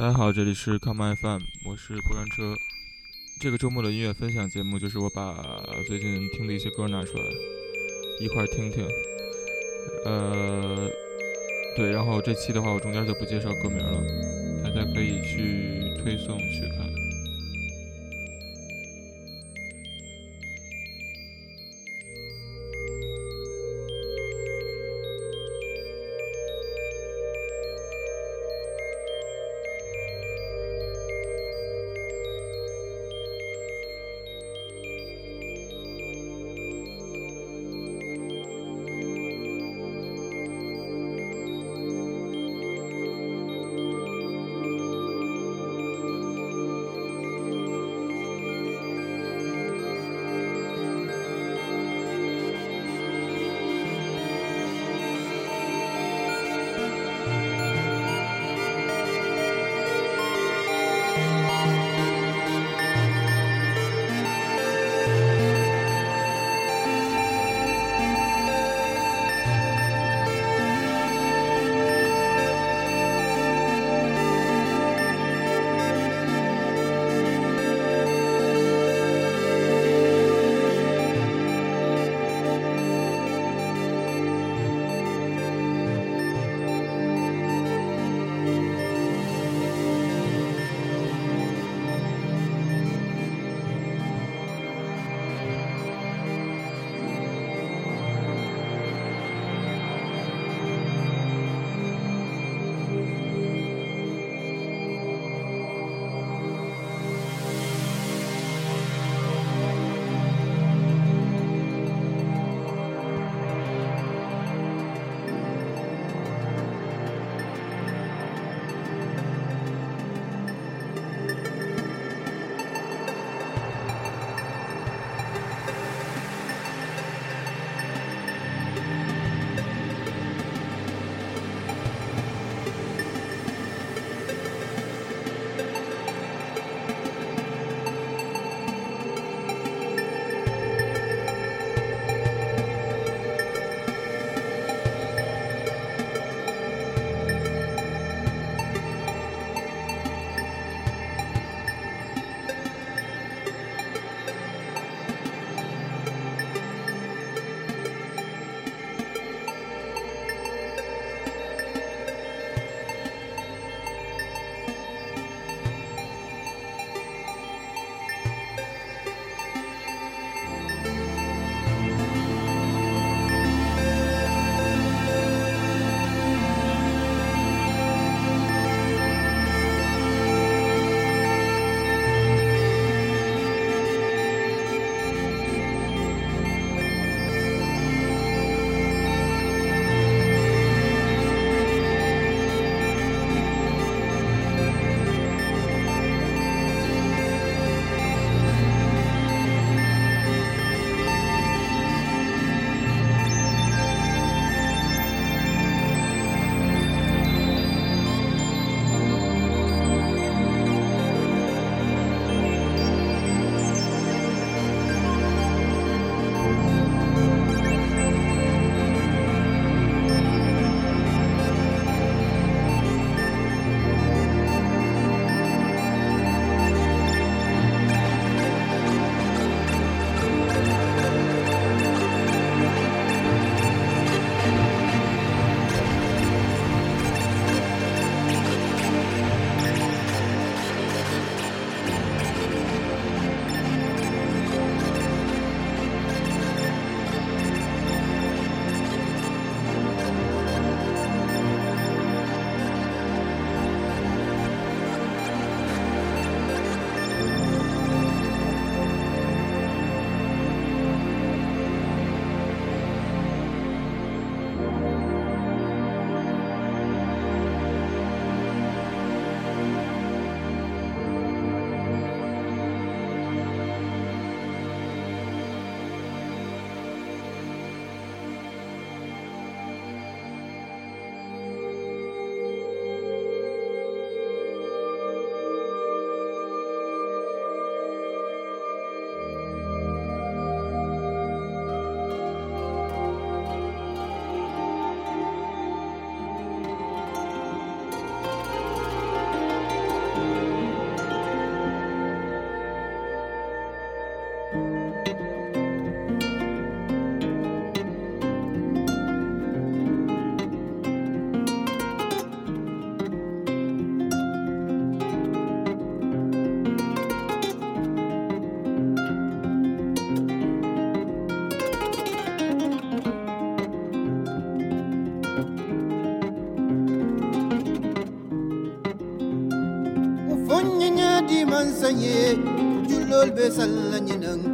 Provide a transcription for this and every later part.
大家好，这里是 Come FM，我是过山车。这个周末的音乐分享节目就是我把最近听的一些歌拿出来一块听听。呃，对，然后这期的话，我中间就不介绍歌名了，大家可以去推送去看。sal la nyenang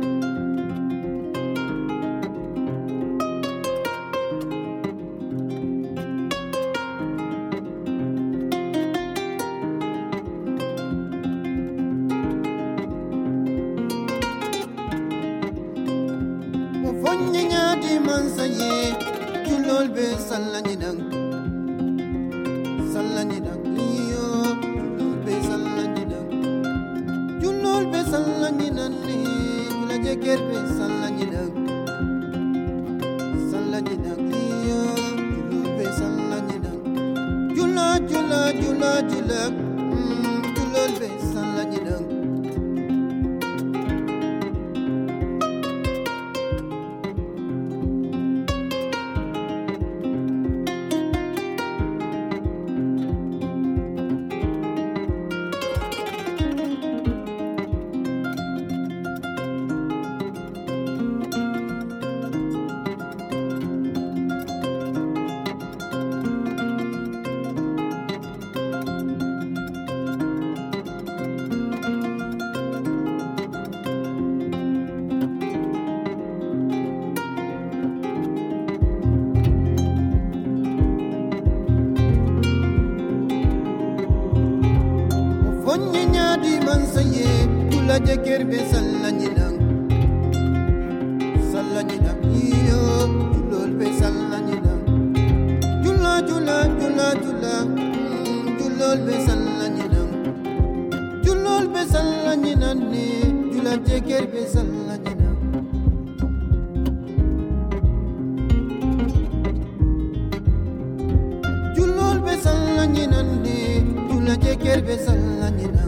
Salanina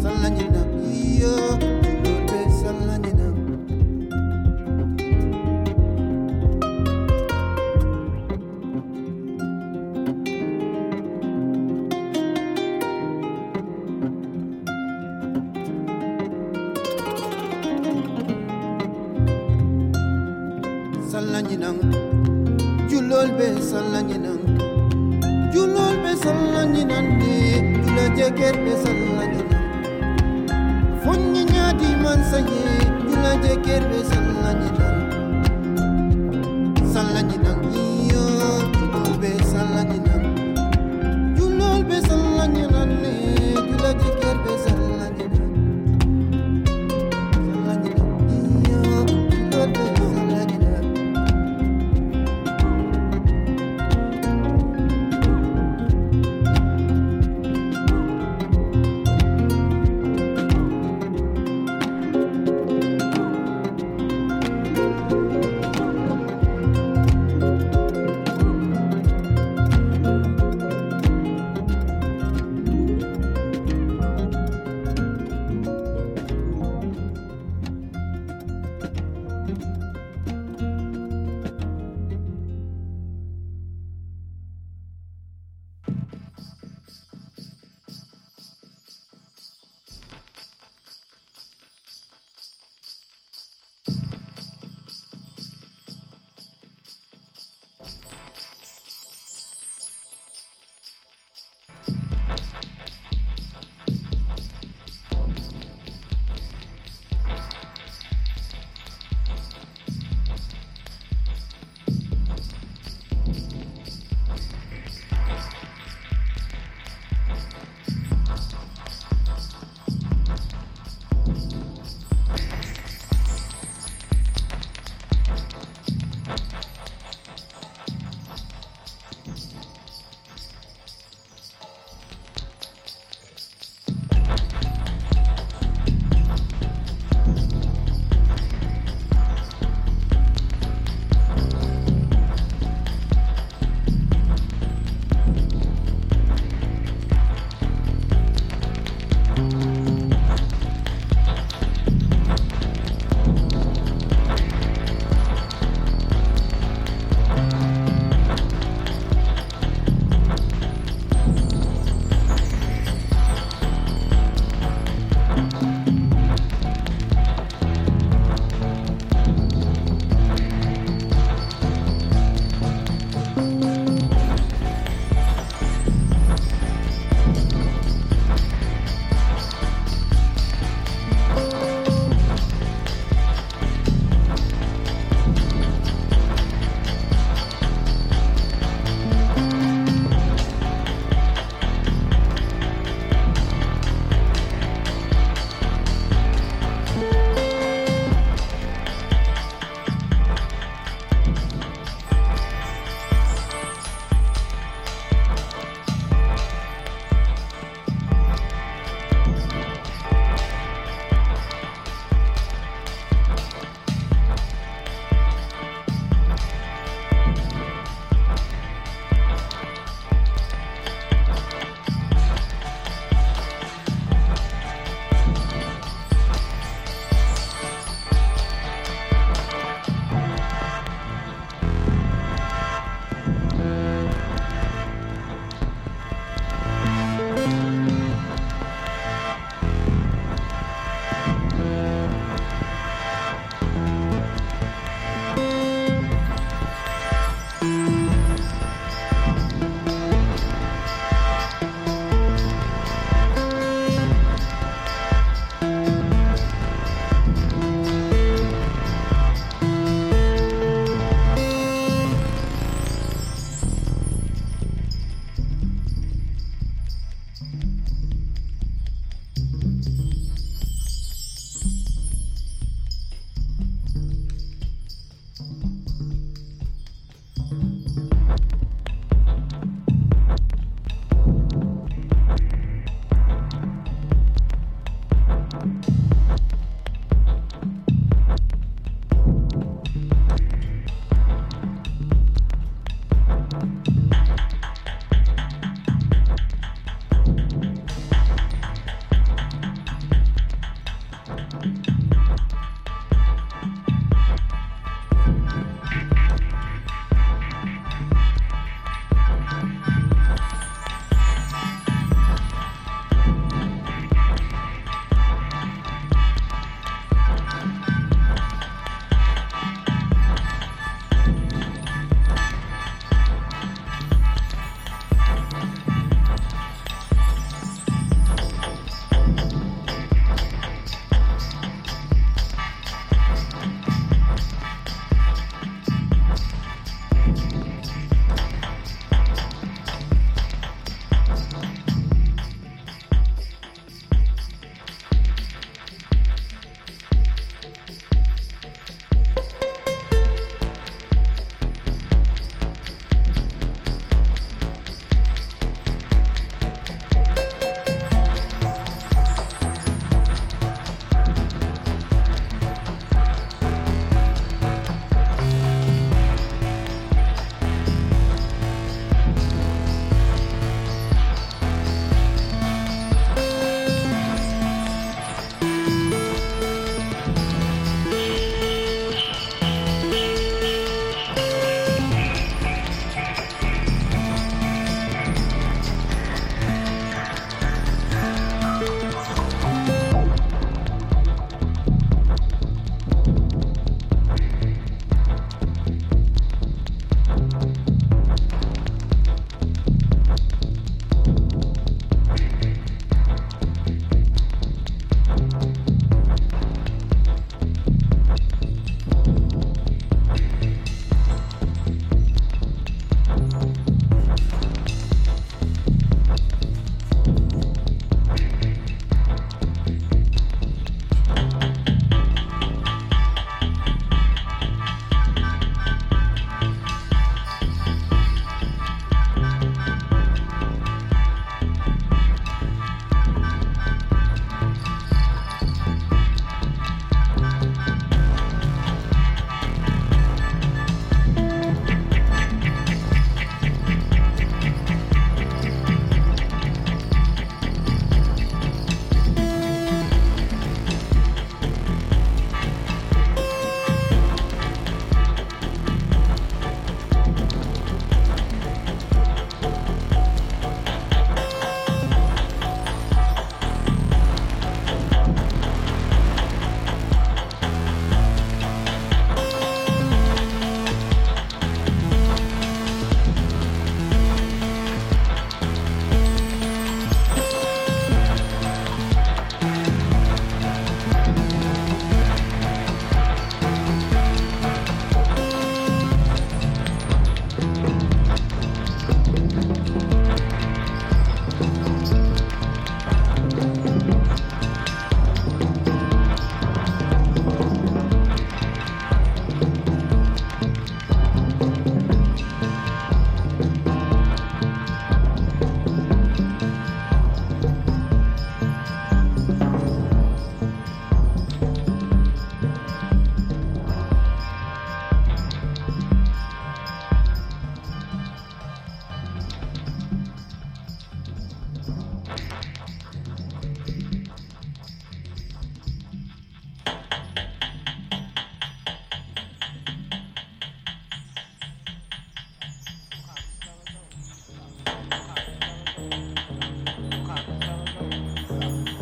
Salanina, yeah jebe sallani funya nyadi man sanyi dina je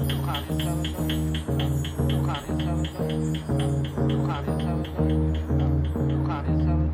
Bukhari 7 Bukhari 7 Bukhari 7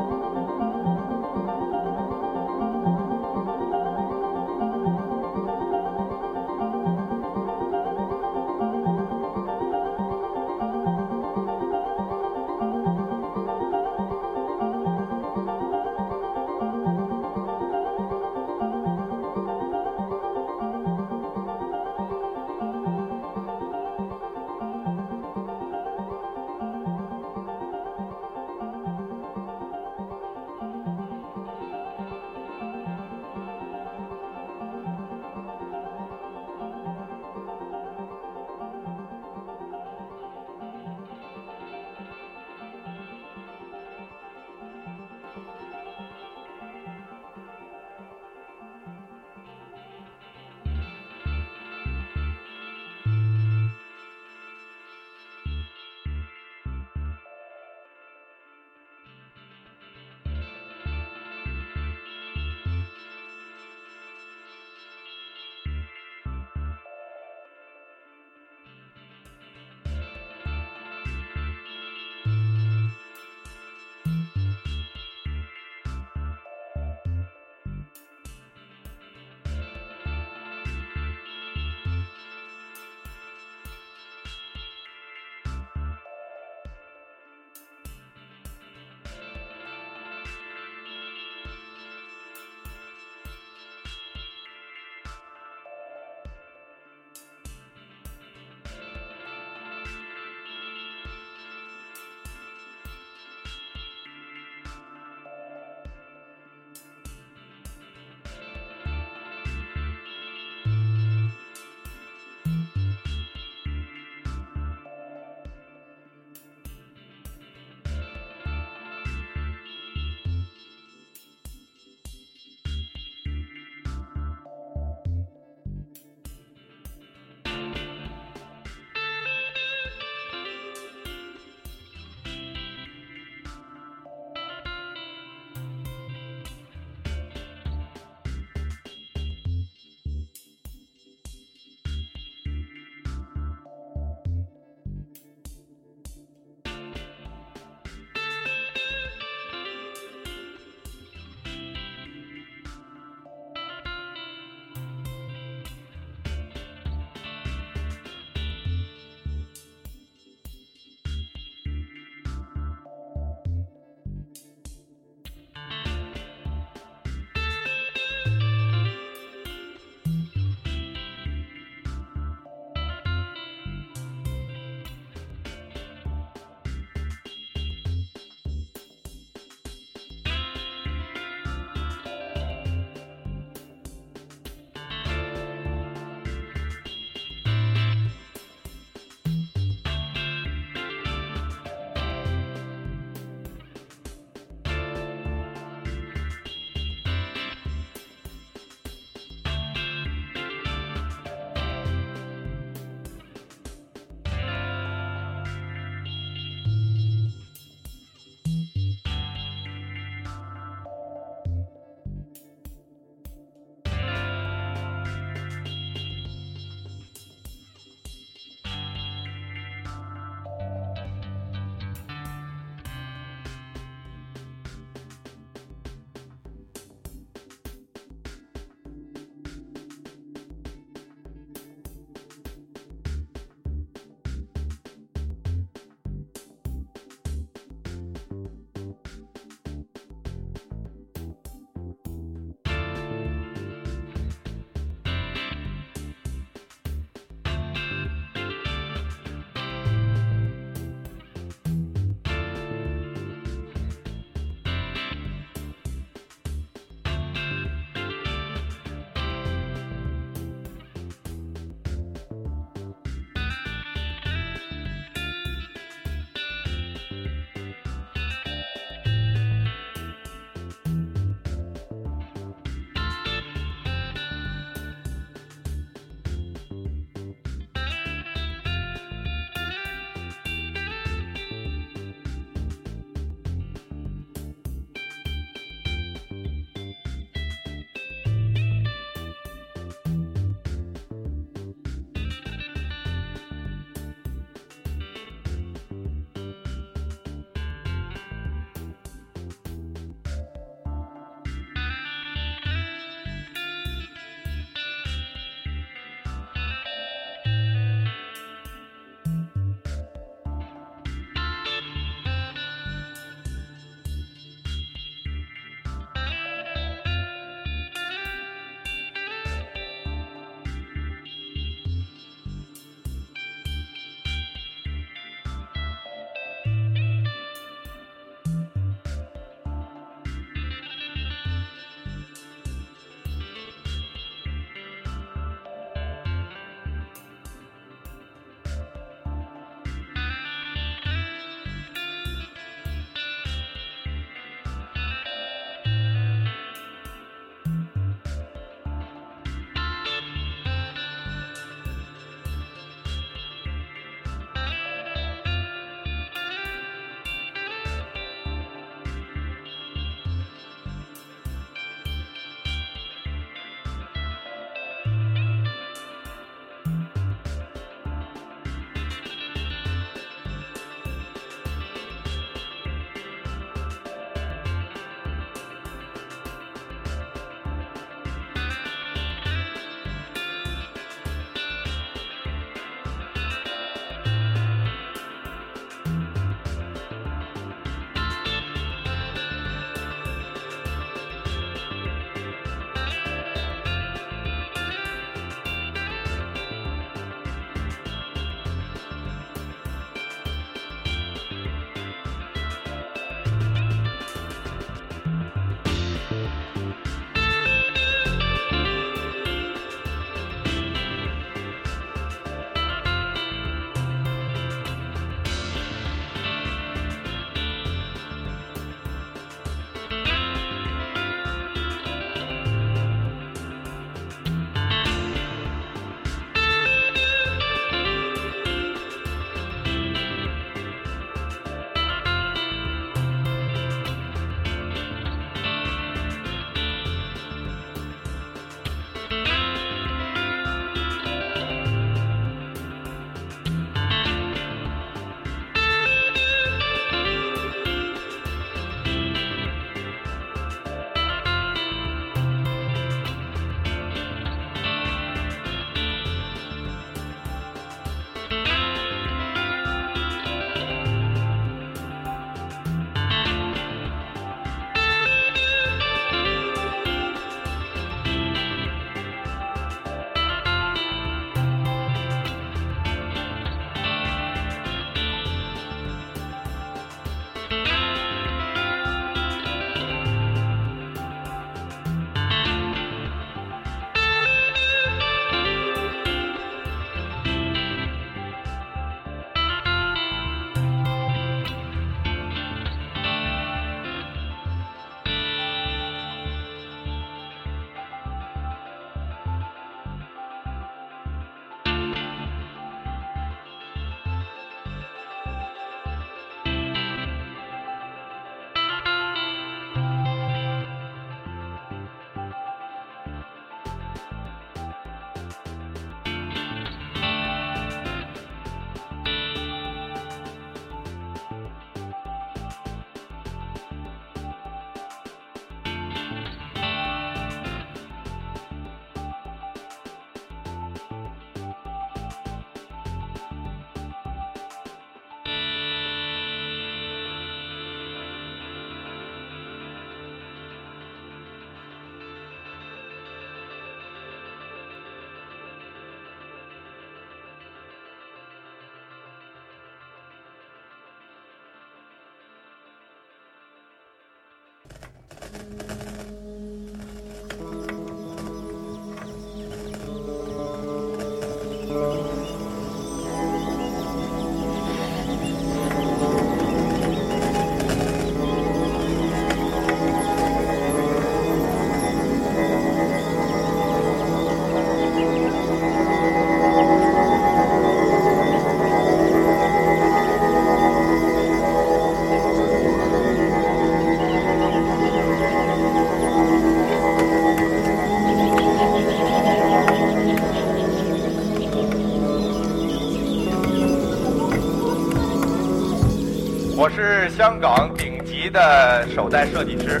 师，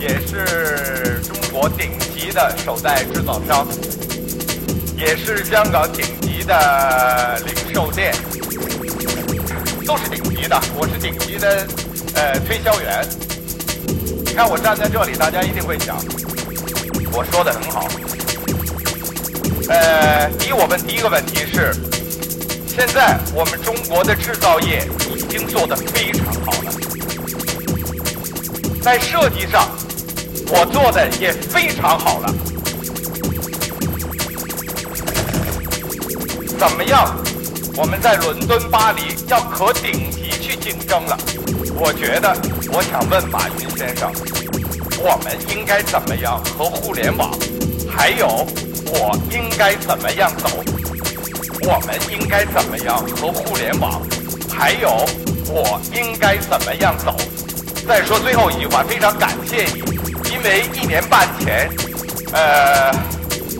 也是中国顶级的手袋制造商，也是香港顶级的零售店，都是顶级的。我是顶级的呃推销员。你看我站在这里，大家一定会想，我说的很好。呃，第一，我问第一个问题是，现在我们中国的制造业已经做得非常好，在设计上，我做的也非常好了。怎么样？我们在伦敦、巴黎要可顶级去竞争了。我觉得，我想问马云先生，我们应该怎么样和互联网，还有我应该怎么样走？我们应该怎么样和互联网，还有我应该怎么样走？再说最后一句话，非常感谢你，因为一年半前，呃，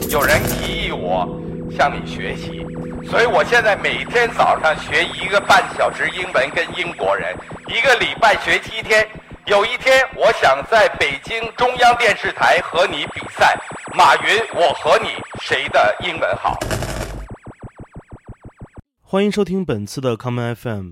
有人提议我向你学习，所以我现在每天早上学一个半小时英文跟英国人，一个礼拜学七天。有一天，我想在北京中央电视台和你比赛，马云，我和你谁的英文好？欢迎收听本次的 Common FM，